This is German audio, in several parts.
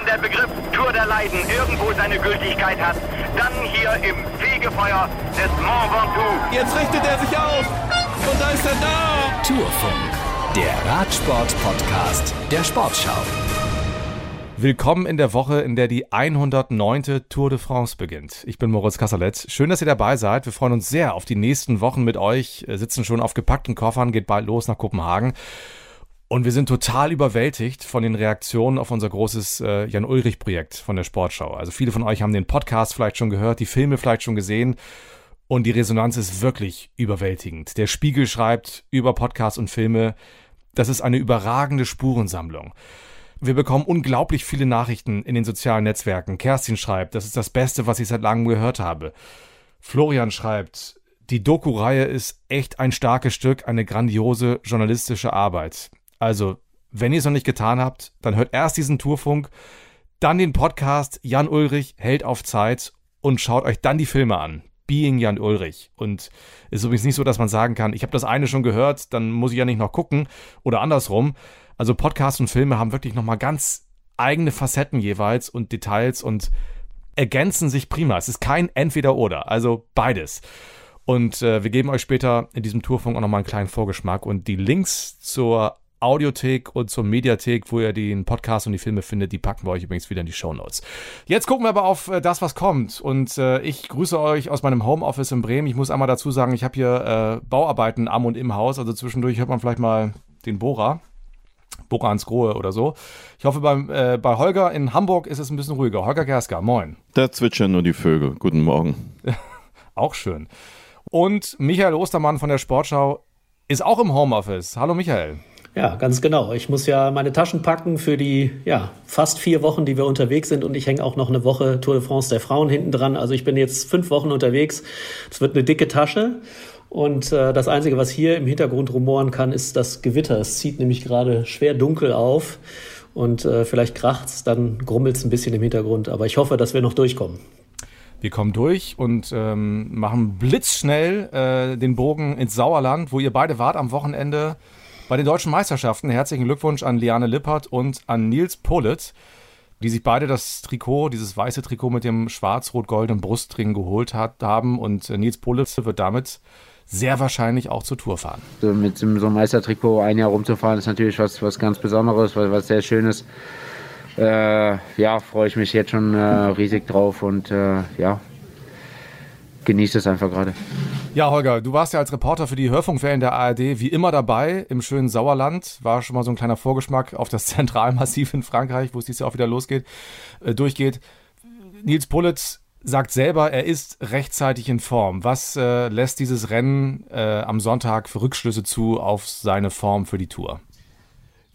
wenn der Begriff Tour der Leiden irgendwo seine Gültigkeit hat, dann hier im Fegefeuer des Mont Ventoux. Jetzt richtet er sich auf und da ist er da. Tourfunk, der Radsport-Podcast der Sportschau. Willkommen in der Woche, in der die 109. Tour de France beginnt. Ich bin Moritz Kasserlet. Schön, dass ihr dabei seid. Wir freuen uns sehr auf die nächsten Wochen mit euch. Wir sitzen schon auf gepackten Koffern, geht bald los nach Kopenhagen. Und wir sind total überwältigt von den Reaktionen auf unser großes äh, Jan-Ulrich-Projekt von der Sportschau. Also viele von euch haben den Podcast vielleicht schon gehört, die Filme vielleicht schon gesehen. Und die Resonanz ist wirklich überwältigend. Der Spiegel schreibt über Podcasts und Filme, das ist eine überragende Spurensammlung. Wir bekommen unglaublich viele Nachrichten in den sozialen Netzwerken. Kerstin schreibt, das ist das Beste, was ich seit langem gehört habe. Florian schreibt, die Doku-Reihe ist echt ein starkes Stück, eine grandiose journalistische Arbeit. Also, wenn ihr es noch nicht getan habt, dann hört erst diesen Tourfunk, dann den Podcast Jan Ulrich hält auf Zeit und schaut euch dann die Filme an. Being Jan Ulrich. Und es ist übrigens nicht so, dass man sagen kann, ich habe das eine schon gehört, dann muss ich ja nicht noch gucken oder andersrum. Also Podcasts und Filme haben wirklich nochmal ganz eigene Facetten jeweils und Details und ergänzen sich prima. Es ist kein Entweder-Oder, also beides. Und äh, wir geben euch später in diesem Tourfunk auch nochmal einen kleinen Vorgeschmack und die Links zur Audiothek und zur Mediathek, wo ihr den Podcast und die Filme findet, die packen wir euch übrigens wieder in die Show Notes. Jetzt gucken wir aber auf äh, das, was kommt. Und äh, ich grüße euch aus meinem Homeoffice in Bremen. Ich muss einmal dazu sagen, ich habe hier äh, Bauarbeiten am und im Haus. Also zwischendurch hört man vielleicht mal den Bohrer. Bohrer ans Grohe oder so. Ich hoffe, beim, äh, bei Holger in Hamburg ist es ein bisschen ruhiger. Holger Gerska, moin. Da zwitschern nur die Vögel. Guten Morgen. auch schön. Und Michael Ostermann von der Sportschau ist auch im Homeoffice. Hallo Michael. Ja, ganz genau. Ich muss ja meine Taschen packen für die ja, fast vier Wochen, die wir unterwegs sind. Und ich hänge auch noch eine Woche Tour de France der Frauen hinten dran. Also ich bin jetzt fünf Wochen unterwegs. Es wird eine dicke Tasche. Und äh, das Einzige, was hier im Hintergrund rumoren kann, ist das Gewitter. Es zieht nämlich gerade schwer dunkel auf. Und äh, vielleicht kracht's, dann grummelt's ein bisschen im Hintergrund. Aber ich hoffe, dass wir noch durchkommen. Wir kommen durch und ähm, machen blitzschnell äh, den Bogen ins Sauerland, wo ihr beide wart am Wochenende bei den deutschen Meisterschaften herzlichen Glückwunsch an Liane Lippert und an Nils Polit, die sich beide das Trikot, dieses weiße Trikot mit dem schwarz-rot-goldenen Brustring geholt hat, haben. Und äh, Nils Polit wird damit sehr wahrscheinlich auch zur Tour fahren. So mit so einem Meistertrikot ein Jahr rumzufahren, ist natürlich was, was ganz Besonderes, was, was sehr Schönes. Äh, ja, freue ich mich jetzt schon äh, riesig drauf und äh, ja, genieße es einfach gerade. Ja, Holger, du warst ja als Reporter für die Hörfunkwellen der ARD wie immer dabei im schönen Sauerland. War schon mal so ein kleiner Vorgeschmack auf das Zentralmassiv in Frankreich, wo es dieses Jahr auch wieder losgeht, äh, durchgeht. Nils Pulitz sagt selber, er ist rechtzeitig in Form. Was äh, lässt dieses Rennen äh, am Sonntag für Rückschlüsse zu auf seine Form für die Tour?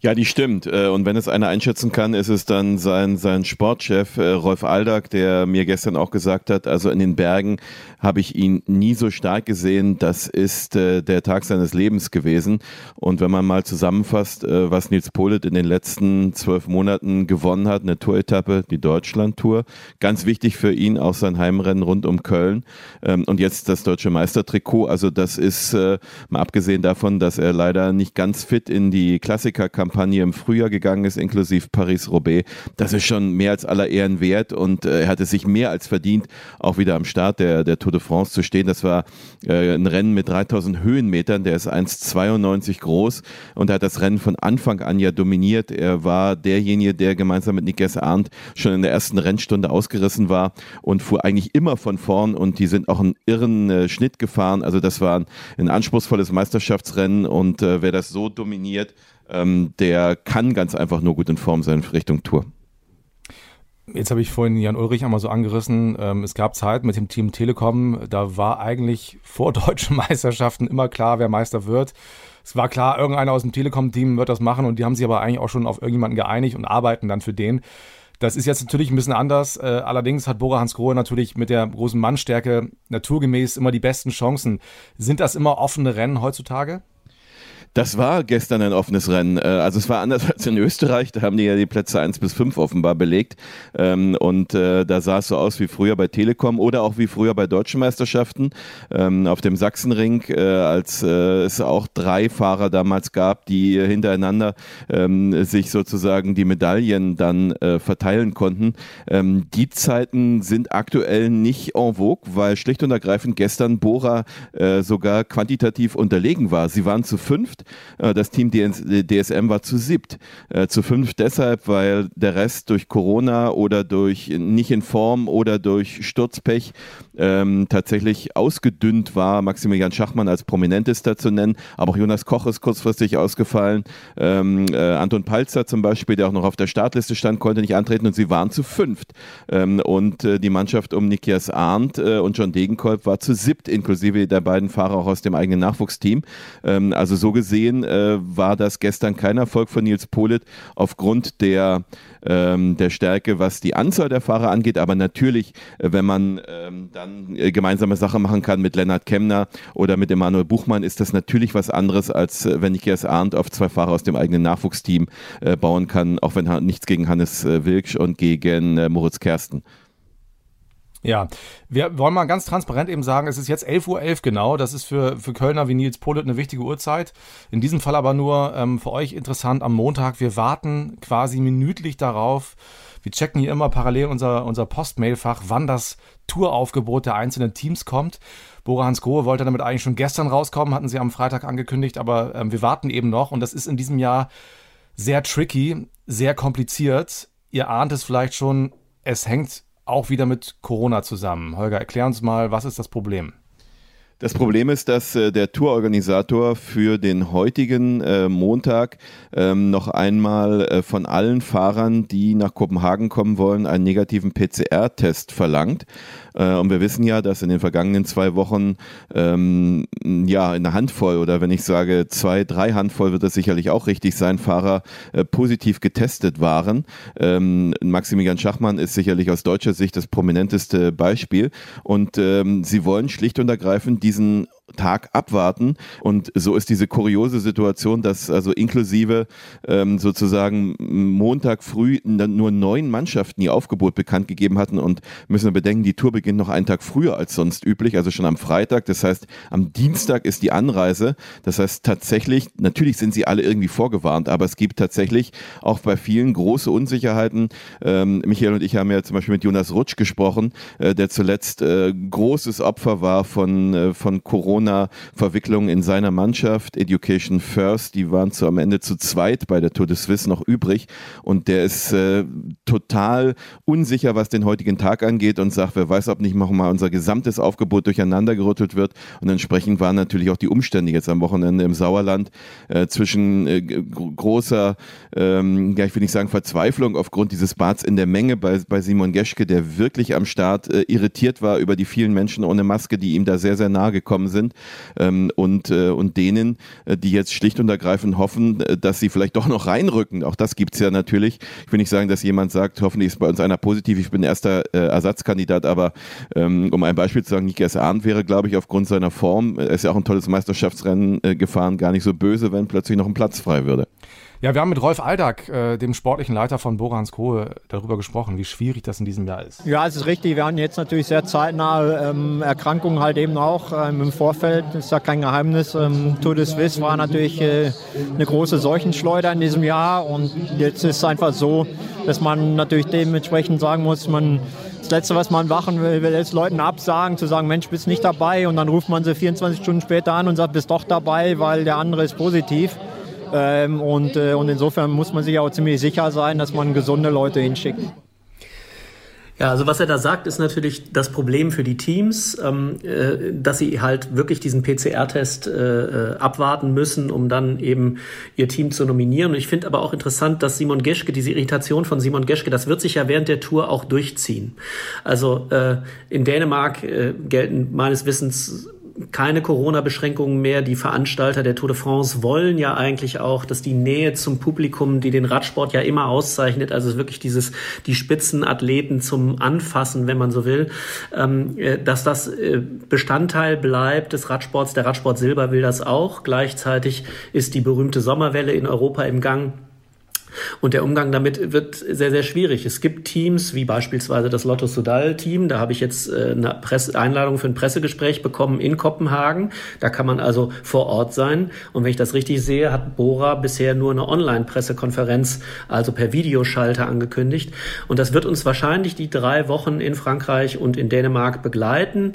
Ja, die stimmt. Äh, und wenn es einer einschätzen kann, ist es dann sein, sein Sportchef äh, Rolf Aldag, der mir gestern auch gesagt hat, also in den Bergen habe ich ihn nie so stark gesehen. Das ist äh, der Tag seines Lebens gewesen. Und wenn man mal zusammenfasst, was Nils Polit in den letzten zwölf Monaten gewonnen hat, eine Touretappe, die Deutschland-Tour, ganz wichtig für ihn auch sein Heimrennen rund um Köln ähm, und jetzt das deutsche Meistertrikot. Also das ist mal abgesehen davon, dass er leider nicht ganz fit in die Klassiker-Kampagne Kampagne im Frühjahr gegangen ist, inklusive Paris-Roubaix. Das ist schon mehr als aller Ehren wert und äh, er hatte sich mehr als verdient, auch wieder am Start der, der Tour de France zu stehen. Das war äh, ein Rennen mit 3000 Höhenmetern, der ist 1,92 groß und hat das Rennen von Anfang an ja dominiert. Er war derjenige, der gemeinsam mit Nikes Arndt schon in der ersten Rennstunde ausgerissen war und fuhr eigentlich immer von vorn und die sind auch einen irren äh, Schnitt gefahren. Also das war ein, ein anspruchsvolles Meisterschaftsrennen und äh, wer das so dominiert, ähm, der kann ganz einfach nur gut in Form sein Richtung Tour. Jetzt habe ich vorhin Jan Ulrich einmal so angerissen. Ähm, es gab Zeit mit dem Team Telekom, da war eigentlich vor deutschen Meisterschaften immer klar, wer Meister wird. Es war klar, irgendeiner aus dem Telekom-Team wird das machen und die haben sich aber eigentlich auch schon auf irgendjemanden geeinigt und arbeiten dann für den. Das ist jetzt natürlich ein bisschen anders. Äh, allerdings hat Bora Hans Grohe natürlich mit der großen Mannstärke naturgemäß immer die besten Chancen. Sind das immer offene Rennen heutzutage? Das war gestern ein offenes Rennen. Äh, also es war anders als in Österreich. Da haben die ja die Plätze 1 bis 5 offenbar belegt. Ähm, und äh, da sah es so aus wie früher bei Telekom oder auch wie früher bei deutschen Meisterschaften ähm, auf dem Sachsenring, äh, als es auch drei Fahrer damals gab, die hintereinander ähm, sich sozusagen die Medaillen dann verteilen konnten. Die Zeiten sind aktuell nicht en vogue, weil schlicht und ergreifend gestern Bora sogar quantitativ unterlegen war. Sie waren zu fünft das Team DSM war zu siebt. Äh, zu fünf deshalb, weil der Rest durch Corona oder durch nicht in Form oder durch Sturzpech ähm, tatsächlich ausgedünnt war. Maximilian Schachmann als prominentester zu nennen, aber auch Jonas Koch ist kurzfristig ausgefallen. Ähm, äh, Anton Palzer zum Beispiel, der auch noch auf der Startliste stand, konnte nicht antreten und sie waren zu fünft. Ähm, und äh, die Mannschaft um Nikias Arndt äh, und John Degenkolb war zu siebt, inklusive der beiden Fahrer auch aus dem eigenen Nachwuchsteam. Ähm, also so gesehen äh, war das gestern kein Erfolg von Nils Polit aufgrund der ähm, der Stärke, was die Anzahl der Fahrer angeht. Aber natürlich, äh, wenn man ähm, dann äh, gemeinsame Sache machen kann mit Lennart Kemner oder mit Emanuel Buchmann, ist das natürlich was anderes, als äh, wenn Nikias Arndt auf zwei Fahrer aus dem eigenen Nachwuchsteam äh, bauen kann, auch wenn nichts gegen Hannes Wilksch und gegen äh, Moritz Kersten. Ja, wir wollen mal ganz transparent eben sagen, es ist jetzt 11.11 Uhr .11 genau. Das ist für, für Kölner wie Nils Polit eine wichtige Uhrzeit. In diesem Fall aber nur ähm, für euch interessant am Montag. Wir warten quasi minütlich darauf. Wir checken hier immer parallel unser, unser Postmailfach, wann das Touraufgebot der einzelnen Teams kommt. Bora Hans Grohe wollte damit eigentlich schon gestern rauskommen, hatten sie am Freitag angekündigt, aber ähm, wir warten eben noch und das ist in diesem Jahr sehr tricky, sehr kompliziert. Ihr ahnt es vielleicht schon, es hängt auch wieder mit Corona zusammen. Holger, erklär uns mal, was ist das Problem? Das Problem ist, dass äh, der Tourorganisator für den heutigen äh, Montag ähm, noch einmal äh, von allen Fahrern, die nach Kopenhagen kommen wollen, einen negativen PCR-Test verlangt. Äh, und wir wissen ja, dass in den vergangenen zwei Wochen ähm, ja eine Handvoll oder wenn ich sage zwei, drei Handvoll wird es sicherlich auch richtig sein, Fahrer äh, positiv getestet waren. Ähm, Maximilian Schachmann ist sicherlich aus deutscher Sicht das prominenteste Beispiel. Und ähm, sie wollen schlicht und ergreifend diesen Tag abwarten. Und so ist diese kuriose Situation, dass also inklusive ähm, sozusagen Montag früh nur neun Mannschaften ihr Aufgebot bekannt gegeben hatten und müssen wir bedenken, die Tour beginnt noch einen Tag früher als sonst üblich, also schon am Freitag. Das heißt, am Dienstag ist die Anreise. Das heißt tatsächlich, natürlich sind sie alle irgendwie vorgewarnt, aber es gibt tatsächlich auch bei vielen große Unsicherheiten. Ähm, Michael und ich haben ja zum Beispiel mit Jonas Rutsch gesprochen, äh, der zuletzt äh, großes Opfer war von, äh, von Corona Corona-Verwicklung in seiner Mannschaft. Education First, die waren zu, am Ende zu zweit bei der Tour de Suisse noch übrig. Und der ist äh, total unsicher, was den heutigen Tag angeht und sagt, wer weiß, ob nicht mal unser gesamtes Aufgebot durcheinander gerüttelt wird. Und entsprechend waren natürlich auch die Umstände jetzt am Wochenende im Sauerland äh, zwischen äh, großer, ähm, ja, ich will nicht sagen Verzweiflung aufgrund dieses Bads in der Menge bei, bei Simon Geschke, der wirklich am Start äh, irritiert war über die vielen Menschen ohne Maske, die ihm da sehr, sehr nahe gekommen sind sind ähm, und, äh, und denen, äh, die jetzt schlicht und ergreifend hoffen, äh, dass sie vielleicht doch noch reinrücken. Auch das gibt es ja natürlich. Ich will nicht sagen, dass jemand sagt, hoffentlich ist bei uns einer positiv, ich bin erster äh, Ersatzkandidat, aber ähm, um ein Beispiel zu sagen, Nikias Arndt wäre, glaube ich, aufgrund seiner Form, er ist ja auch ein tolles Meisterschaftsrennen äh, gefahren, gar nicht so böse, wenn plötzlich noch ein Platz frei würde. Ja, wir haben mit Rolf Aldag, äh, dem sportlichen Leiter von Borans Kohe, darüber gesprochen, wie schwierig das in diesem Jahr ist. Ja, es ist richtig. Wir haben jetzt natürlich sehr zeitnah ähm, Erkrankungen halt eben auch ähm, im Vorfeld. Ist ja kein Geheimnis. Ähm, Tour de Suisse war natürlich äh, eine große Seuchenschleuder in diesem Jahr und jetzt ist es einfach so, dass man natürlich dementsprechend sagen muss, man das Letzte, was man machen will, will ist Leuten absagen, zu sagen, Mensch, bist nicht dabei und dann ruft man sie 24 Stunden später an und sagt, bist doch dabei, weil der andere ist positiv. Ähm, und, äh, und insofern muss man sich auch ziemlich sicher sein, dass man gesunde Leute hinschickt. Ja, also was er da sagt, ist natürlich das Problem für die Teams, ähm, äh, dass sie halt wirklich diesen PCR-Test äh, äh, abwarten müssen, um dann eben ihr Team zu nominieren. Und ich finde aber auch interessant, dass Simon Geschke, diese Irritation von Simon Geschke, das wird sich ja während der Tour auch durchziehen. Also äh, in Dänemark äh, gelten meines Wissens keine Corona-Beschränkungen mehr. Die Veranstalter der Tour de France wollen ja eigentlich auch, dass die Nähe zum Publikum, die den Radsport ja immer auszeichnet, also wirklich dieses, die Spitzenathleten zum Anfassen, wenn man so will, ähm, äh, dass das äh, Bestandteil bleibt des Radsports. Der Radsport Silber will das auch. Gleichzeitig ist die berühmte Sommerwelle in Europa im Gang. Und der Umgang damit wird sehr, sehr schwierig. Es gibt Teams, wie beispielsweise das Lotto Sudal-Team. Da habe ich jetzt äh, eine Presse Einladung für ein Pressegespräch bekommen in Kopenhagen. Da kann man also vor Ort sein. Und wenn ich das richtig sehe, hat Bora bisher nur eine Online-Pressekonferenz, also per Videoschalter angekündigt. Und das wird uns wahrscheinlich die drei Wochen in Frankreich und in Dänemark begleiten.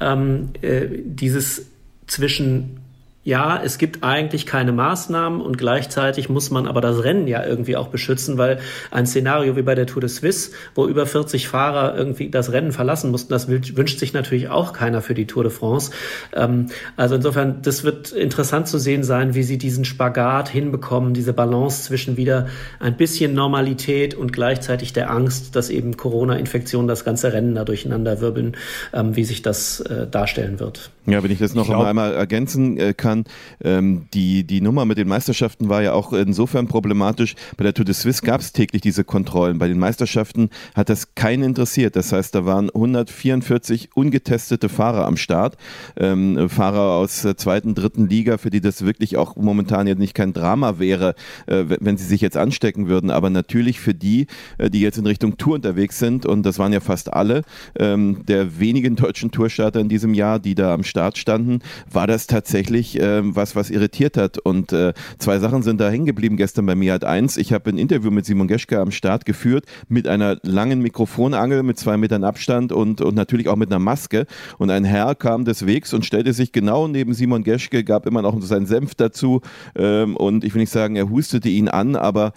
Ähm, äh, dieses zwischen ja, es gibt eigentlich keine Maßnahmen und gleichzeitig muss man aber das Rennen ja irgendwie auch beschützen, weil ein Szenario wie bei der Tour de Suisse, wo über 40 Fahrer irgendwie das Rennen verlassen mussten, das wünscht sich natürlich auch keiner für die Tour de France. Ähm, also insofern, das wird interessant zu sehen sein, wie sie diesen Spagat hinbekommen, diese Balance zwischen wieder ein bisschen Normalität und gleichzeitig der Angst, dass eben Corona-Infektionen das ganze Rennen da durcheinander wirbeln, ähm, wie sich das äh, darstellen wird. Ja, wenn ich das noch ich glaub, einmal ergänzen äh, kann, kann. Ähm, die, die Nummer mit den Meisterschaften war ja auch insofern problematisch. Bei der Tour de Suisse gab es täglich diese Kontrollen. Bei den Meisterschaften hat das keinen interessiert. Das heißt, da waren 144 ungetestete Fahrer am Start. Ähm, Fahrer aus der zweiten, dritten Liga, für die das wirklich auch momentan jetzt nicht kein Drama wäre, äh, wenn sie sich jetzt anstecken würden. Aber natürlich für die, äh, die jetzt in Richtung Tour unterwegs sind, und das waren ja fast alle, ähm, der wenigen deutschen Tourstarter in diesem Jahr, die da am Start standen, war das tatsächlich äh, was, was irritiert hat. Und äh, zwei Sachen sind da hängen geblieben gestern bei mir. Hat eins, ich habe ein Interview mit Simon Geschke am Start geführt mit einer langen Mikrofonangel mit zwei Metern Abstand und, und natürlich auch mit einer Maske. Und ein Herr kam des Wegs und stellte sich genau neben Simon Geschke, gab immer noch seinen Senf dazu. Ähm, und ich will nicht sagen, er hustete ihn an, aber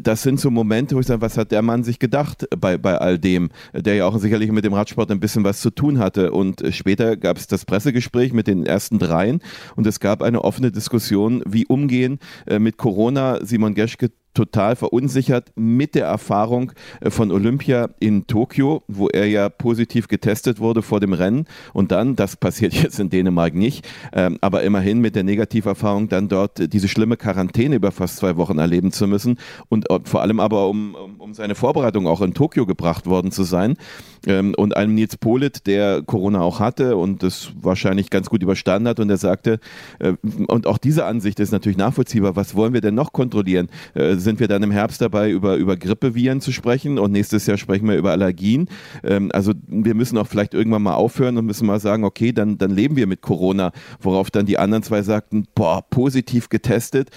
das sind so Momente, wo ich sage, was hat der Mann sich gedacht bei, bei all dem, der ja auch sicherlich mit dem Radsport ein bisschen was zu tun hatte. Und später gab es das Pressegespräch mit den ersten dreien und es gab eine offene Diskussion, wie umgehen äh, mit Corona. Simon Geschke total verunsichert mit der Erfahrung äh, von Olympia in Tokio, wo er ja positiv getestet wurde vor dem Rennen. Und dann, das passiert jetzt in Dänemark nicht, ähm, aber immerhin mit der Negativerfahrung dann dort diese schlimme Quarantäne über fast zwei Wochen erleben zu müssen. Und äh, vor allem aber um, um seine Vorbereitung auch in Tokio gebracht worden zu sein ähm, und einem Nils Polit, der Corona auch hatte und das wahrscheinlich ganz gut überstanden hat und er sagte, äh, und auch diese Ansicht ist natürlich nachvollziehbar, was wollen wir denn noch kontrollieren? sind wir dann im Herbst dabei, über, über Grippeviren zu sprechen und nächstes Jahr sprechen wir über Allergien. Ähm, also wir müssen auch vielleicht irgendwann mal aufhören und müssen mal sagen, okay, dann, dann leben wir mit Corona, worauf dann die anderen zwei sagten, boah, positiv getestet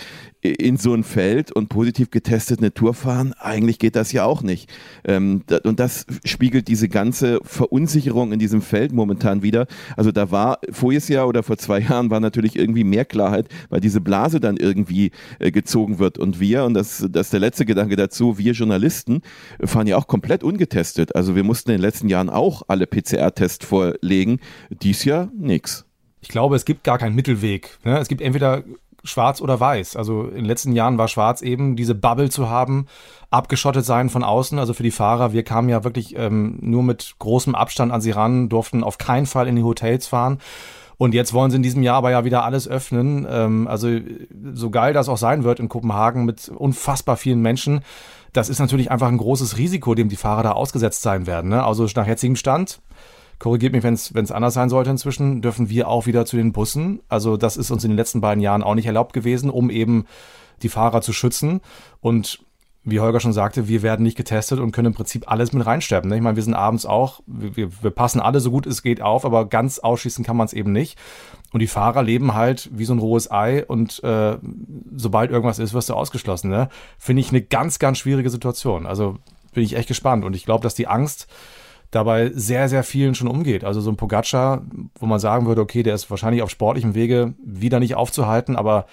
in so ein Feld und positiv getestet eine Tour fahren, eigentlich geht das ja auch nicht. Ähm, und das spiegelt diese ganze Verunsicherung in diesem Feld momentan wieder. Also da war voriges Jahr oder vor zwei Jahren war natürlich irgendwie mehr Klarheit, weil diese Blase dann irgendwie äh, gezogen wird. Und wir, und das, das ist der letzte Gedanke dazu, wir Journalisten fahren ja auch komplett ungetestet. Also wir mussten in den letzten Jahren auch alle PCR-Tests vorlegen. Dies Jahr nichts. Ich glaube, es gibt gar keinen Mittelweg. Ne? Es gibt entweder schwarz oder weiß. Also in den letzten Jahren war schwarz eben diese Bubble zu haben, abgeschottet sein von außen. Also für die Fahrer, wir kamen ja wirklich ähm, nur mit großem Abstand an sie ran, durften auf keinen Fall in die Hotels fahren. Und jetzt wollen sie in diesem Jahr aber ja wieder alles öffnen. Ähm, also so geil das auch sein wird in Kopenhagen mit unfassbar vielen Menschen. Das ist natürlich einfach ein großes Risiko, dem die Fahrer da ausgesetzt sein werden. Ne? Also nach jetzigem Stand korrigiert mich, wenn es anders sein sollte inzwischen, dürfen wir auch wieder zu den Bussen. Also das ist uns in den letzten beiden Jahren auch nicht erlaubt gewesen, um eben die Fahrer zu schützen. Und wie Holger schon sagte, wir werden nicht getestet und können im Prinzip alles mit reinsteppen. Ne? Ich meine, wir sind abends auch, wir, wir passen alle so gut es geht auf, aber ganz ausschließen kann man es eben nicht. Und die Fahrer leben halt wie so ein rohes Ei und äh, sobald irgendwas ist, wirst du ausgeschlossen. Ne? Finde ich eine ganz, ganz schwierige Situation. Also bin ich echt gespannt und ich glaube, dass die Angst dabei sehr, sehr vielen schon umgeht. Also so ein Pogacar, wo man sagen würde, okay, der ist wahrscheinlich auf sportlichem Wege wieder nicht aufzuhalten, aber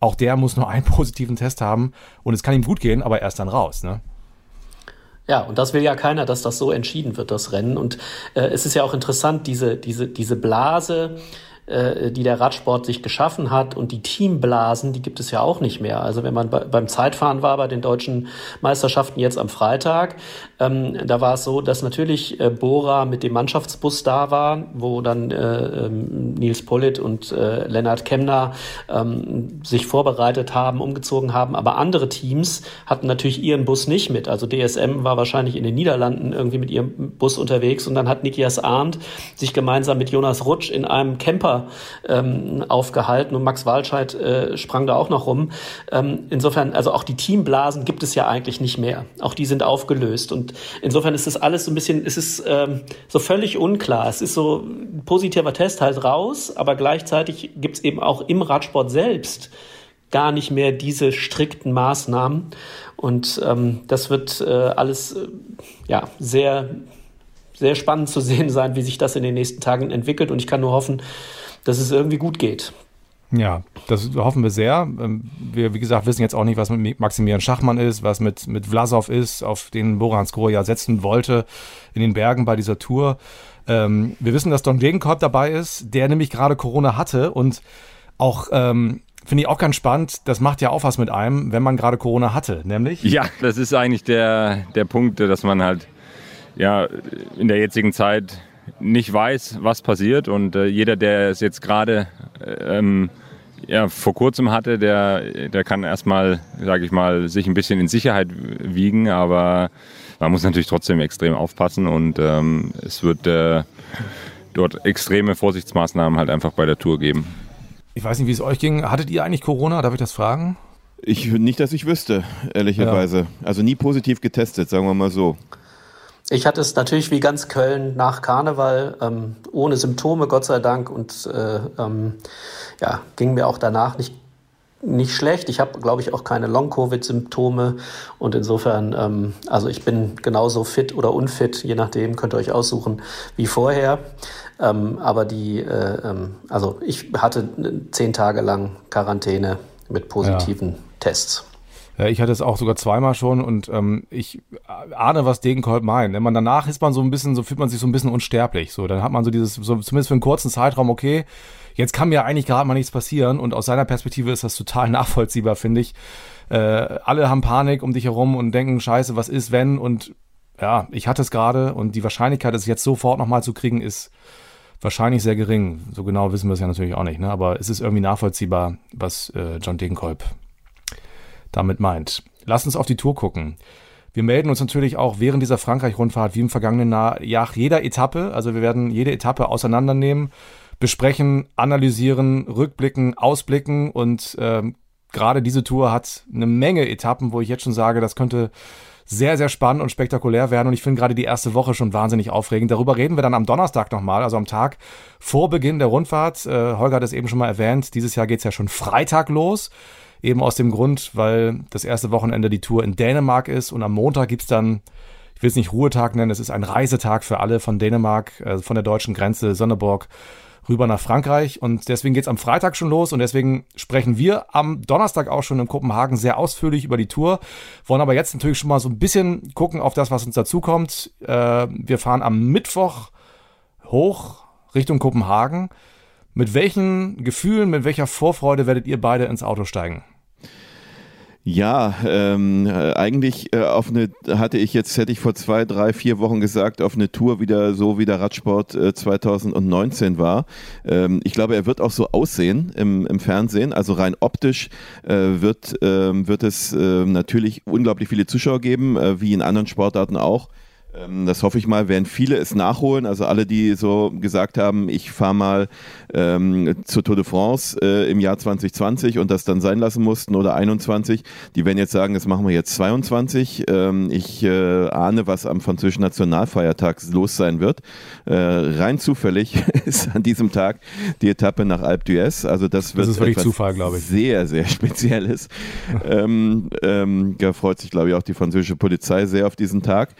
auch der muss nur einen positiven Test haben und es kann ihm gut gehen, aber erst dann raus. Ne? Ja, und das will ja keiner, dass das so entschieden wird, das Rennen. Und äh, es ist ja auch interessant, diese, diese, diese Blase, äh, die der Radsport sich geschaffen hat und die Teamblasen, die gibt es ja auch nicht mehr. Also wenn man bei, beim Zeitfahren war bei den deutschen Meisterschaften jetzt am Freitag, ähm, da war es so, dass natürlich äh, Bora mit dem Mannschaftsbus da war, wo dann äh, ähm, Nils Pollitt und äh, Lennart Kemner ähm, sich vorbereitet haben, umgezogen haben. Aber andere Teams hatten natürlich ihren Bus nicht mit. Also DSM war wahrscheinlich in den Niederlanden irgendwie mit ihrem Bus unterwegs und dann hat Nikias Arndt sich gemeinsam mit Jonas Rutsch in einem Camper ähm, aufgehalten und Max Walscheid äh, sprang da auch noch rum. Ähm, insofern, also auch die Teamblasen gibt es ja eigentlich nicht mehr. Auch die sind aufgelöst und insofern ist das alles so ein bisschen, es ist ähm, so völlig unklar. Es ist so ein positiver Test halt raus, aber gleichzeitig gibt es eben auch im Radsport selbst gar nicht mehr diese strikten Maßnahmen. Und ähm, das wird äh, alles äh, ja, sehr, sehr spannend zu sehen sein, wie sich das in den nächsten Tagen entwickelt. Und ich kann nur hoffen, dass es irgendwie gut geht. Ja, das hoffen wir sehr. Ähm, wir, wie gesagt, wissen jetzt auch nicht, was mit Maximilian Schachmann ist, was mit, mit Vlasov ist, auf den Boran Skor ja setzen wollte in den Bergen bei dieser Tour. Ähm, wir wissen, dass Don Degenkolb dabei ist, der nämlich gerade Corona hatte und auch ähm, finde ich auch ganz spannend. Das macht ja auch was mit einem, wenn man gerade Corona hatte, nämlich. Ja, das ist eigentlich der, der Punkt, dass man halt ja in der jetzigen Zeit nicht weiß, was passiert und äh, jeder, der es jetzt gerade ähm, ja, vor kurzem hatte, der, der kann erstmal, sage ich mal, sich ein bisschen in Sicherheit wiegen, aber man muss natürlich trotzdem extrem aufpassen und ähm, es wird äh, dort extreme Vorsichtsmaßnahmen halt einfach bei der Tour geben. Ich weiß nicht, wie es euch ging. Hattet ihr eigentlich Corona? Darf ich das fragen? Ich nicht, dass ich wüsste, ehrlicherweise. Ja. Also nie positiv getestet, sagen wir mal so. Ich hatte es natürlich wie ganz Köln nach Karneval, ähm, ohne Symptome, Gott sei Dank, und äh, ähm, ja, ging mir auch danach nicht, nicht schlecht. Ich habe, glaube ich, auch keine Long-Covid-Symptome und insofern, ähm, also ich bin genauso fit oder unfit, je nachdem, könnt ihr euch aussuchen, wie vorher. Ähm, aber die, äh, ähm, also ich hatte zehn Tage lang Quarantäne mit positiven ja. Tests. Ich hatte es auch sogar zweimal schon und ähm, ich ahne, was Degenkolb meint. Wenn man danach ist man so ein bisschen, so fühlt man sich so ein bisschen unsterblich. So, dann hat man so dieses, so, zumindest für einen kurzen Zeitraum, okay, jetzt kann mir eigentlich gerade mal nichts passieren und aus seiner Perspektive ist das total nachvollziehbar, finde ich. Äh, alle haben Panik um dich herum und denken, scheiße, was ist, wenn? Und ja, ich hatte es gerade und die Wahrscheinlichkeit, es jetzt sofort nochmal zu kriegen, ist wahrscheinlich sehr gering. So genau wissen wir es ja natürlich auch nicht, ne? aber es ist irgendwie nachvollziehbar, was äh, John Degenkolb damit meint. Lass uns auf die Tour gucken. Wir melden uns natürlich auch während dieser Frankreich-Rundfahrt wie im vergangenen Jahr jeder Etappe. Also wir werden jede Etappe auseinandernehmen, besprechen, analysieren, rückblicken, ausblicken und ähm, gerade diese Tour hat eine Menge Etappen, wo ich jetzt schon sage, das könnte sehr, sehr spannend und spektakulär werden. Und ich finde gerade die erste Woche schon wahnsinnig aufregend. Darüber reden wir dann am Donnerstag nochmal, also am Tag vor Beginn der Rundfahrt. Äh, Holger hat es eben schon mal erwähnt, dieses Jahr geht es ja schon Freitag los. Eben aus dem Grund, weil das erste Wochenende die Tour in Dänemark ist und am Montag gibt es dann, ich will es nicht Ruhetag nennen, es ist ein Reisetag für alle von Dänemark, äh, von der deutschen Grenze Sonneborg rüber nach Frankreich. Und deswegen geht es am Freitag schon los und deswegen sprechen wir am Donnerstag auch schon in Kopenhagen sehr ausführlich über die Tour. Wollen aber jetzt natürlich schon mal so ein bisschen gucken auf das, was uns dazukommt. Äh, wir fahren am Mittwoch hoch Richtung Kopenhagen. Mit welchen Gefühlen, mit welcher Vorfreude werdet ihr beide ins Auto steigen? Ja, ähm, äh, eigentlich äh, auf eine hatte ich jetzt hätte ich vor zwei, drei, vier Wochen gesagt auf eine Tour wieder so wie der Radsport äh, 2019 war. Ähm, ich glaube, er wird auch so aussehen im, im Fernsehen. Also rein optisch äh, wird ähm, wird es äh, natürlich unglaublich viele Zuschauer geben, äh, wie in anderen Sportarten auch. Ähm, das hoffe ich mal, werden viele es nachholen. Also alle, die so gesagt haben, ich fahre mal ähm, zur Tour de France äh, im Jahr 2020 und das dann sein lassen mussten oder 21, die werden jetzt sagen, das machen wir jetzt 22. Ähm, ich äh, ahne, was am französischen Nationalfeiertag los sein wird. Äh, rein zufällig ist an diesem Tag die Etappe nach Alpe d'Huez. Also das wird das ist wirklich Zufall, glaube ich. Sehr, sehr spezielles. ähm, ähm, da freut sich, glaube ich, auch die französische Polizei sehr auf diesen Tag.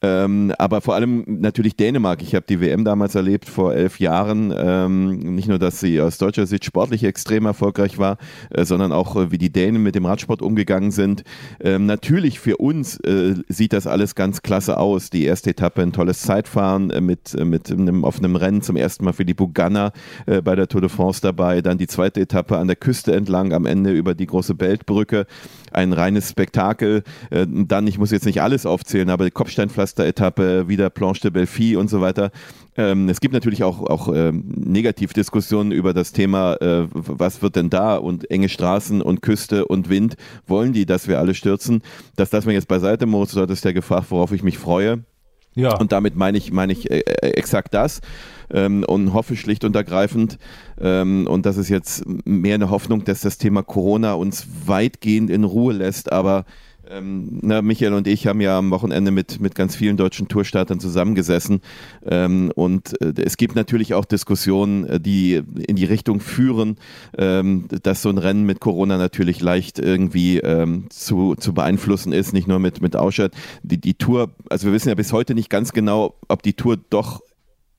Äh, Ähm, aber vor allem natürlich Dänemark. Ich habe die WM damals erlebt vor elf Jahren. Ähm, nicht nur, dass sie aus deutscher Sicht sportlich extrem erfolgreich war, äh, sondern auch, äh, wie die Dänen mit dem Radsport umgegangen sind. Ähm, natürlich für uns äh, sieht das alles ganz klasse aus. Die erste Etappe ein tolles Zeitfahren äh, mit, äh, mit einem offenen Rennen zum ersten Mal für die Ganna äh, bei der Tour de France dabei. Dann die zweite Etappe an der Küste entlang, am Ende über die große Beltbrücke. Ein reines Spektakel. dann, ich muss jetzt nicht alles aufzählen, aber die Kopfsteinpflaster-Etappe, wieder Planche de Belfi und so weiter. Ähm, es gibt natürlich auch, auch ähm, Negativdiskussionen über das Thema, äh, was wird denn da und enge Straßen und Küste und Wind. Wollen die, dass wir alle stürzen? Das lassen jetzt beiseite, Moritz, du hattest ja gefragt, worauf ich mich freue. Ja. Und damit meine ich, meine ich äh, äh, exakt das ähm, und hoffe schlicht und ergreifend, ähm, und das ist jetzt mehr eine Hoffnung, dass das Thema Corona uns weitgehend in Ruhe lässt, aber ähm, na, Michael und ich haben ja am Wochenende mit, mit ganz vielen deutschen Tourstartern zusammengesessen ähm, und äh, es gibt natürlich auch Diskussionen, äh, die in die Richtung führen, ähm, dass so ein Rennen mit Corona natürlich leicht irgendwie ähm, zu, zu beeinflussen ist, nicht nur mit, mit Ausschalt. Die, die Tour, also wir wissen ja bis heute nicht ganz genau, ob die Tour doch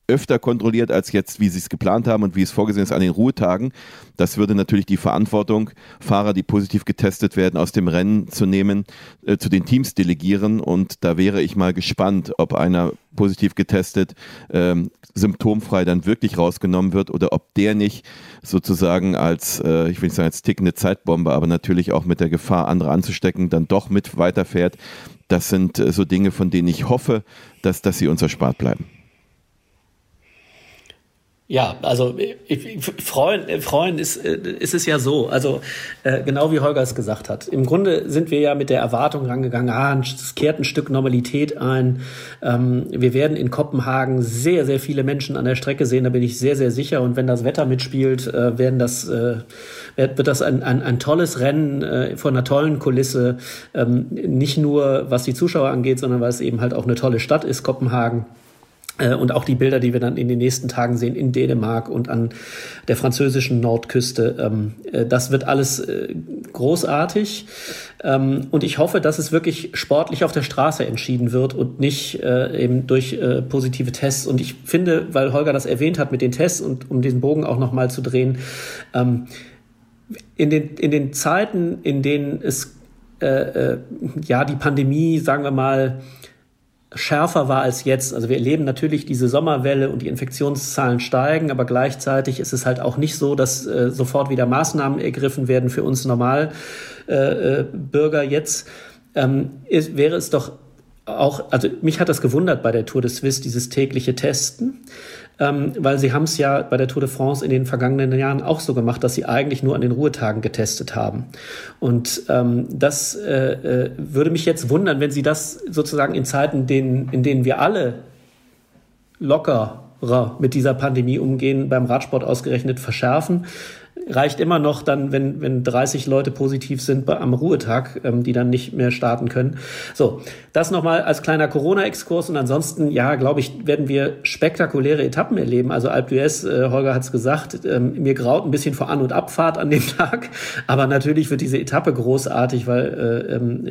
öfter kontrolliert als jetzt, wie sie es geplant haben und wie es vorgesehen ist an den Ruhetagen. Das würde natürlich die Verantwortung, Fahrer, die positiv getestet werden, aus dem Rennen zu nehmen, äh, zu den Teams delegieren. Und da wäre ich mal gespannt, ob einer positiv getestet, ähm, symptomfrei dann wirklich rausgenommen wird oder ob der nicht sozusagen als, äh, ich will nicht sagen als tickende Zeitbombe, aber natürlich auch mit der Gefahr, andere anzustecken, dann doch mit weiterfährt. Das sind äh, so Dinge, von denen ich hoffe, dass, dass sie uns erspart bleiben. Ja, also freuen, freuen ist, ist es ja so. Also äh, genau wie Holger es gesagt hat. Im Grunde sind wir ja mit der Erwartung rangegangen, ah, es kehrt ein Stück Normalität ein. Ähm, wir werden in Kopenhagen sehr, sehr viele Menschen an der Strecke sehen, da bin ich sehr, sehr sicher. Und wenn das Wetter mitspielt, äh, werden das, äh, wird das ein, ein, ein tolles Rennen äh, von einer tollen Kulisse. Ähm, nicht nur was die Zuschauer angeht, sondern weil es eben halt auch eine tolle Stadt ist, Kopenhagen. Äh, und auch die Bilder, die wir dann in den nächsten Tagen sehen in Dänemark und an der französischen Nordküste, ähm, äh, das wird alles äh, großartig. Ähm, und ich hoffe, dass es wirklich sportlich auf der Straße entschieden wird und nicht eben durch positive Tests. Und ich finde, weil Holger das erwähnt hat mit den Tests und um diesen Bogen auch nochmal zu drehen, ähm, in den, in den Zeiten, in denen es ja die Pandemie, sagen wir mal, schärfer war als jetzt. Also wir erleben natürlich diese Sommerwelle und die Infektionszahlen steigen, aber gleichzeitig ist es halt auch nicht so, dass äh, sofort wieder Maßnahmen ergriffen werden für uns Normalbürger äh, äh, jetzt. Ähm, ist, wäre es doch auch, also mich hat das gewundert bei der Tour de Suisse, dieses tägliche Testen ähm, weil sie haben es ja bei der Tour de France in den vergangenen Jahren auch so gemacht, dass sie eigentlich nur an den Ruhetagen getestet haben. Und ähm, das äh, äh, würde mich jetzt wundern, wenn sie das sozusagen in Zeiten, denen, in denen wir alle lockerer mit dieser Pandemie umgehen, beim Radsport ausgerechnet verschärfen reicht immer noch dann, wenn, wenn 30 Leute positiv sind am Ruhetag, ähm, die dann nicht mehr starten können. So, das nochmal als kleiner Corona-Exkurs und ansonsten, ja, glaube ich, werden wir spektakuläre Etappen erleben. Also Alpe d'Huez, äh, Holger hat es gesagt, ähm, mir graut ein bisschen vor An- und Abfahrt an dem Tag, aber natürlich wird diese Etappe großartig, weil äh, ähm,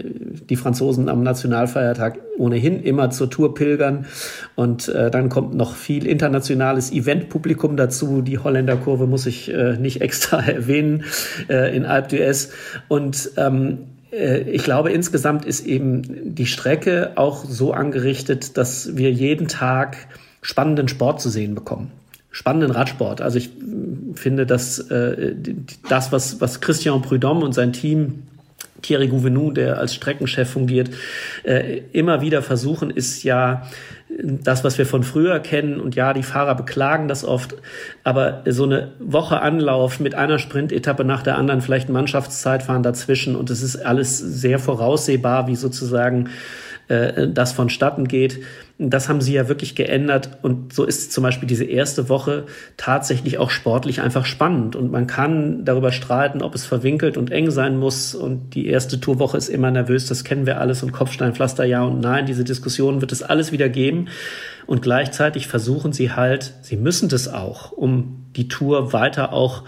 die Franzosen am Nationalfeiertag ohnehin immer zur Tour pilgern und äh, dann kommt noch viel internationales Eventpublikum dazu. Die Holländerkurve muss ich äh, nicht extra extra erwähnen äh, in Alp d'Huez. Und ähm, äh, ich glaube, insgesamt ist eben die Strecke auch so angerichtet, dass wir jeden Tag spannenden Sport zu sehen bekommen. Spannenden Radsport. Also ich äh, finde, dass äh, das, was, was Christian Prudhomme und sein Team Thierry Gouvenou, der als Streckenchef fungiert, äh, immer wieder versuchen, ist ja das, was wir von früher kennen. Und ja, die Fahrer beklagen das oft. Aber so eine Woche Anlauf mit einer Sprintetappe nach der anderen, vielleicht Mannschaftszeitfahren dazwischen. Und es ist alles sehr voraussehbar, wie sozusagen äh, das vonstatten geht. Das haben sie ja wirklich geändert. Und so ist zum Beispiel diese erste Woche tatsächlich auch sportlich einfach spannend. Und man kann darüber streiten, ob es verwinkelt und eng sein muss. Und die erste Tourwoche ist immer nervös, das kennen wir alles. Und Kopfsteinpflaster ja und nein, diese Diskussion wird es alles wieder geben. Und gleichzeitig versuchen sie halt, sie müssen das auch, um die Tour weiter auch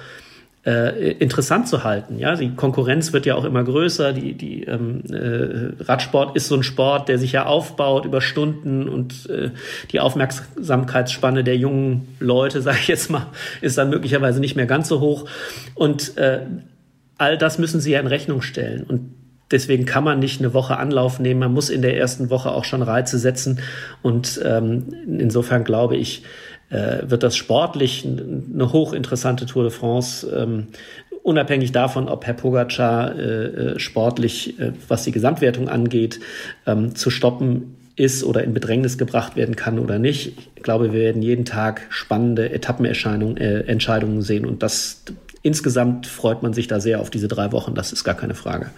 äh, interessant zu halten. Ja, die Konkurrenz wird ja auch immer größer. Die, die ähm, äh, Radsport ist so ein Sport, der sich ja aufbaut über Stunden und äh, die Aufmerksamkeitsspanne der jungen Leute, sage ich jetzt mal, ist dann möglicherweise nicht mehr ganz so hoch. Und äh, all das müssen sie ja in Rechnung stellen. Und Deswegen kann man nicht eine Woche Anlauf nehmen. Man muss in der ersten Woche auch schon Reize setzen. Und ähm, insofern glaube ich, äh, wird das sportlich eine hochinteressante Tour de France. Ähm, unabhängig davon, ob Herr Pogacar äh, äh, sportlich, äh, was die Gesamtwertung angeht, ähm, zu stoppen ist oder in Bedrängnis gebracht werden kann oder nicht. Ich glaube, wir werden jeden Tag spannende Etappenerscheinungen, äh, sehen und das insgesamt freut man sich da sehr auf diese drei Wochen. Das ist gar keine Frage.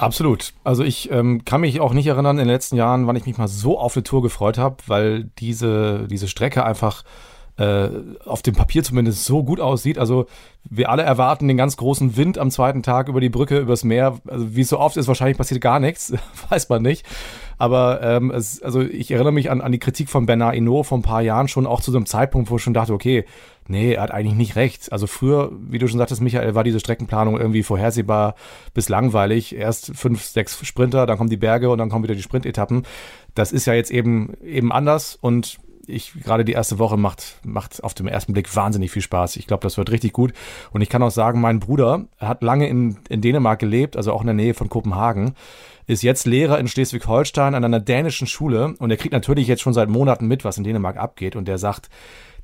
Absolut. Also ich ähm, kann mich auch nicht erinnern in den letzten Jahren, wann ich mich mal so auf eine Tour gefreut habe, weil diese, diese Strecke einfach äh, auf dem Papier zumindest so gut aussieht. Also wir alle erwarten den ganz großen Wind am zweiten Tag über die Brücke, übers Meer. Also wie es so oft ist, wahrscheinlich passiert gar nichts, weiß man nicht. Aber ähm, es, also ich erinnere mich an, an die Kritik von Bernard Hinault vor ein paar Jahren schon, auch zu so einem Zeitpunkt, wo ich schon dachte, okay, nee, er hat eigentlich nicht recht. Also früher, wie du schon sagtest, Michael, war diese Streckenplanung irgendwie vorhersehbar bis langweilig. Erst fünf, sechs Sprinter, dann kommen die Berge und dann kommen wieder die Sprintetappen. Das ist ja jetzt eben, eben anders und ich gerade die erste Woche macht, macht auf dem ersten Blick wahnsinnig viel Spaß. Ich glaube, das wird richtig gut. Und ich kann auch sagen, mein Bruder hat lange in, in Dänemark gelebt, also auch in der Nähe von Kopenhagen, ist jetzt Lehrer in Schleswig-Holstein an einer dänischen Schule und er kriegt natürlich jetzt schon seit Monaten mit, was in Dänemark abgeht und der sagt,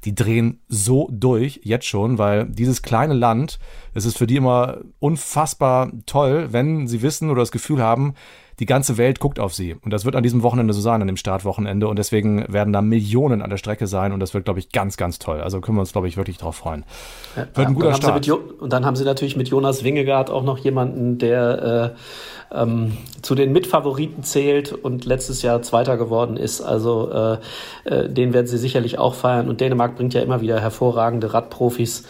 die drehen so durch, jetzt schon, weil dieses kleine Land, es ist für die immer unfassbar toll, wenn sie wissen oder das Gefühl haben, die ganze Welt guckt auf sie. Und das wird an diesem Wochenende so sein, an dem Startwochenende. Und deswegen werden da Millionen an der Strecke sein. Und das wird, glaube ich, ganz, ganz toll. Also können wir uns, glaube ich, wirklich darauf freuen. Wird ein guter Start. und dann haben sie natürlich mit Jonas Wingegaard auch noch jemanden, der äh, ähm, zu den Mitfavoriten zählt und letztes Jahr Zweiter geworden ist. Also äh, äh, den werden sie sicherlich auch feiern. Und Dänemark bringt ja immer wieder hervorragende Radprofis,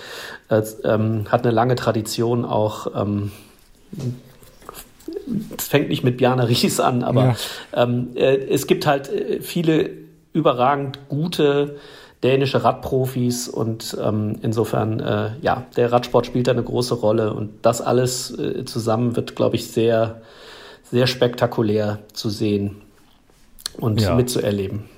äh, ähm, hat eine lange Tradition auch. Ähm, es fängt nicht mit Bjarne Ries an, aber ja. ähm, äh, es gibt halt äh, viele überragend gute dänische Radprofis und ähm, insofern, äh, ja, der Radsport spielt da eine große Rolle und das alles äh, zusammen wird, glaube ich, sehr, sehr spektakulär zu sehen und ja. mitzuerleben.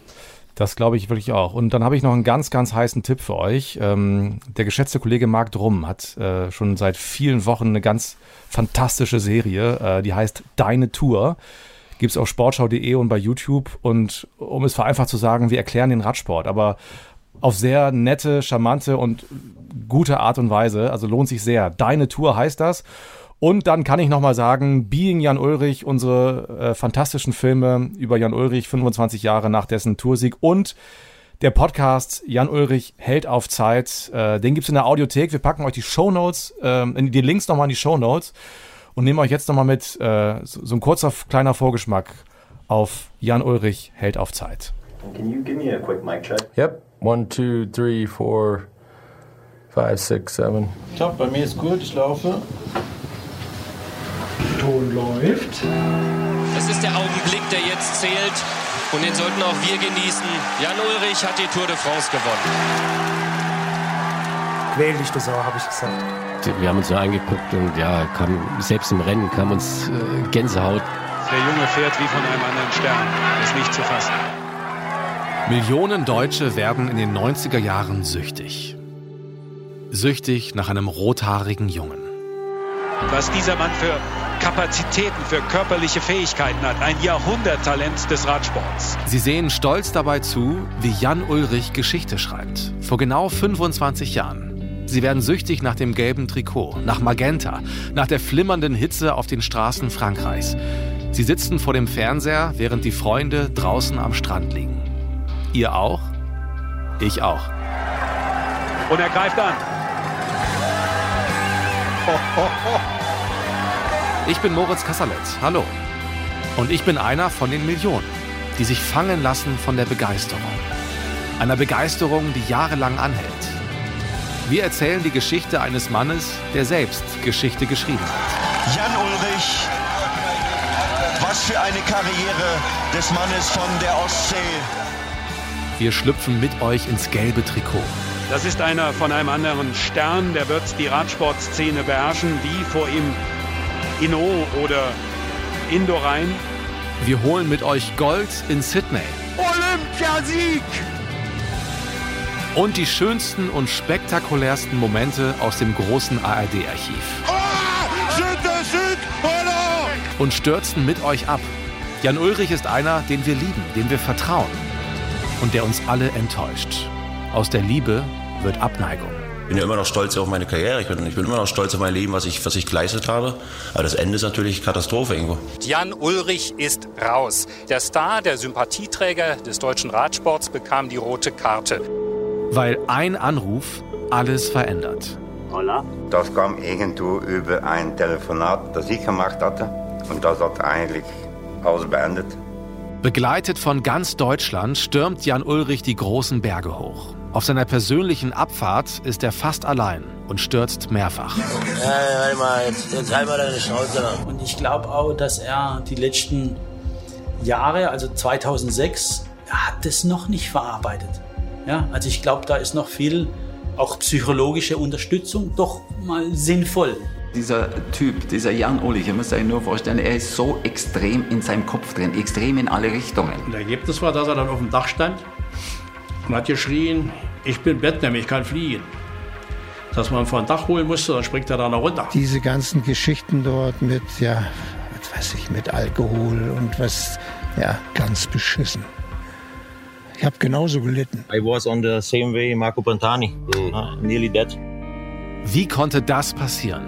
Das glaube ich wirklich auch. Und dann habe ich noch einen ganz, ganz heißen Tipp für euch. Ähm, der geschätzte Kollege Marc Drum hat äh, schon seit vielen Wochen eine ganz fantastische Serie, äh, die heißt Deine Tour. Gibt es auf sportschau.de und bei YouTube. Und um es vereinfacht zu sagen, wir erklären den Radsport, aber auf sehr nette, charmante und gute Art und Weise. Also lohnt sich sehr. Deine Tour heißt das. Und dann kann ich nochmal sagen, Being Jan Ulrich, unsere äh, fantastischen Filme über Jan Ulrich, 25 Jahre nach dessen Toursieg und der Podcast Jan Ulrich hält auf Zeit. Äh, den gibt's in der Audiothek. Wir packen euch die Shownotes, äh, die Links nochmal in die Shownotes und nehmen euch jetzt nochmal mit äh, so, so ein kurzer kleiner Vorgeschmack auf Jan Ulrich hält auf Zeit. Can you give me a quick mic check? Yep. One, two, three, four, five, six, seven. Top, bei mir ist gut, ich laufe. Ton läuft. Es ist der Augenblick, der jetzt zählt. Und den sollten auch wir genießen. Jan Ulrich hat die Tour de France gewonnen. Quäl dich, du Sau, habe ich gesagt. Wir haben uns so angeguckt und ja, kam, selbst im Rennen kam uns äh, Gänsehaut. Der Junge fährt wie von einem anderen Stern. Ist nicht zu fassen. Millionen Deutsche werden in den 90er Jahren süchtig. Süchtig nach einem rothaarigen Jungen. Was dieser Mann für Kapazitäten, für körperliche Fähigkeiten hat. Ein Jahrhunderttalent des Radsports. Sie sehen stolz dabei zu, wie Jan Ulrich Geschichte schreibt. Vor genau 25 Jahren. Sie werden süchtig nach dem gelben Trikot, nach Magenta, nach der flimmernden Hitze auf den Straßen Frankreichs. Sie sitzen vor dem Fernseher, während die Freunde draußen am Strand liegen. Ihr auch? Ich auch. Und er greift an. Ich bin Moritz Kasserlet. Hallo. Und ich bin einer von den Millionen, die sich fangen lassen von der Begeisterung. Einer Begeisterung, die jahrelang anhält. Wir erzählen die Geschichte eines Mannes, der selbst Geschichte geschrieben hat. Jan Ulrich, was für eine Karriere des Mannes von der Ostsee. Wir schlüpfen mit euch ins gelbe Trikot Das ist einer von einem anderen Stern, der wird die Radsportszene beherrschen, wie vor ihm Inno oder Indorein. Wir holen mit euch Gold in Sydney. Olympiasieg! Und die schönsten und spektakulärsten Momente aus dem großen ARD-Archiv. Und stürzen mit euch ab. Jan Ulrich ist einer, den wir lieben, dem wir vertrauen. Und der uns alle enttäuscht. Aus der Liebe wird Abneigung. Ich bin ja immer noch stolz auf meine Karriere. Ich bin, ich bin immer noch stolz auf mein Leben, was ich, was ich geleistet habe. Aber das Ende ist natürlich Katastrophe irgendwo. Jan Ulrich ist raus. Der Star, der Sympathieträger des deutschen Radsports, bekam die rote Karte. Weil ein Anruf alles verändert. Hola. Das kam irgendwo über ein Telefonat, das ich gemacht hatte. Und das hat eigentlich alles beendet. Begleitet von ganz Deutschland stürmt Jan Ulrich die großen Berge hoch. Auf seiner persönlichen Abfahrt ist er fast allein und stürzt mehrfach. Ja, warte mal, jetzt, jetzt halt mal deine Schnauze. Und ich glaube auch, dass er die letzten Jahre, also 2006, er hat das noch nicht verarbeitet. Ja, also ich glaube, da ist noch viel, auch psychologische Unterstützung, doch mal sinnvoll. Dieser Typ, dieser Jan Ulrich, ihr müsst euch nur vorstellen, er ist so extrem in seinem Kopf drin, extrem in alle Richtungen. Und das Ergebnis war, dass er dann auf dem Dach stand und hat geschrien, ich bin Batman, ich kann fliegen. Dass man von Dach holen musste, dann springt er da noch runter. Diese ganzen Geschichten dort mit, ja, was weiß ich, mit Alkohol und was, ja, ganz beschissen. Ich habe genauso gelitten. I was on the same way Marco Pantani, uh, nearly dead. Wie konnte das passieren?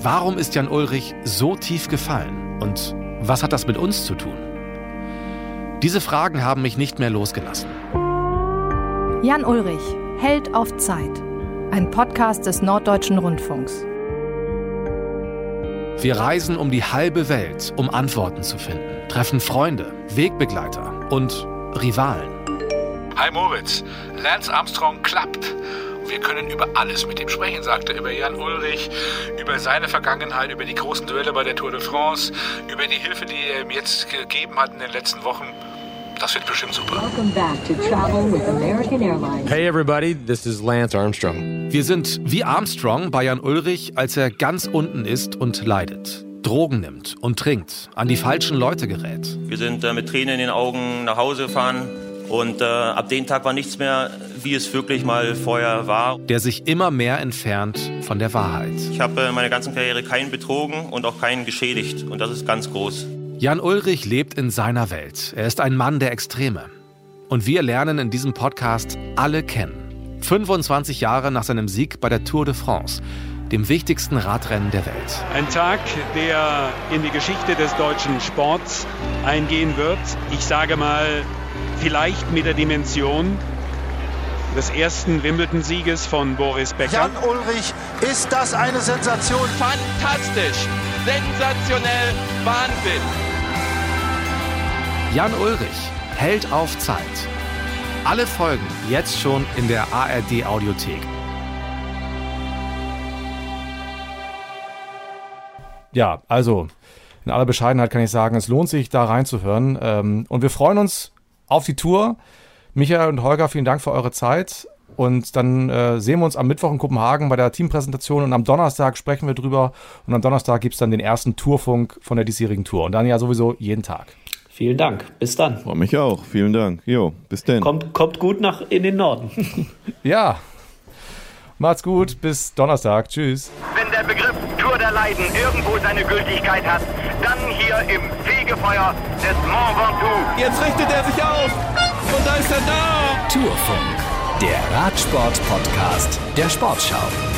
Warum ist Jan Ulrich so tief gefallen? Und was hat das mit uns zu tun? Diese Fragen haben mich nicht mehr losgelassen. Jan Ulrich, Held auf Zeit. Ein Podcast des Norddeutschen Rundfunks. Wir reisen um die halbe Welt, um Antworten zu finden, treffen Freunde, Wegbegleiter und Rivalen. Hi Moritz, Lance Armstrong klappt. Wir können über alles mit ihm sprechen, sagte er, über Jan Ulrich, über seine Vergangenheit, über die großen Duelle bei der Tour de France, über die Hilfe, die er ihm jetzt gegeben hat in den letzten Wochen. Das wird bestimmt super. Hey everybody, this is Lance Armstrong. Wir sind wie Armstrong bei Jan Ulrich, als er ganz unten ist und leidet. Drogen nimmt und trinkt, an die falschen Leute gerät. Wir sind äh, mit Tränen in den Augen nach Hause gefahren. Und äh, ab dem Tag war nichts mehr, wie es wirklich mal vorher war. Der sich immer mehr entfernt von der Wahrheit. Ich habe äh, meine ganze Karriere keinen betrogen und auch keinen geschädigt. Und das ist ganz groß. Jan Ulrich lebt in seiner Welt. Er ist ein Mann der Extreme. Und wir lernen in diesem Podcast alle kennen. 25 Jahre nach seinem Sieg bei der Tour de France, dem wichtigsten Radrennen der Welt. Ein Tag, der in die Geschichte des deutschen Sports eingehen wird. Ich sage mal, vielleicht mit der Dimension des ersten Wimbledon-Sieges von Boris Becker. Jan Ulrich, ist das eine Sensation? Fantastisch, sensationell, Wahnsinn. Jan Ulrich, Held auf Zeit. Alle Folgen jetzt schon in der ARD Audiothek. Ja, also in aller Bescheidenheit kann ich sagen, es lohnt sich da reinzuhören. Ähm, und wir freuen uns auf die Tour. Michael und Holger, vielen Dank für eure Zeit. Und dann äh, sehen wir uns am Mittwoch in Kopenhagen bei der Teampräsentation und am Donnerstag sprechen wir drüber. Und am Donnerstag gibt es dann den ersten Tourfunk von der diesjährigen Tour. Und dann ja sowieso jeden Tag. Vielen Dank. Bis dann. Freue mich auch. Vielen Dank. Jo, bis denn. Kommt, kommt gut nach in den Norden. ja. Macht's gut. Bis Donnerstag. Tschüss. Wenn der Begriff Tour der Leiden irgendwo seine Gültigkeit hat, dann hier im Fegefeuer des Mont Ventoux. Jetzt richtet er sich auf. Und da ist er da. Tourfunk, der Radsport-Podcast der Sportschau.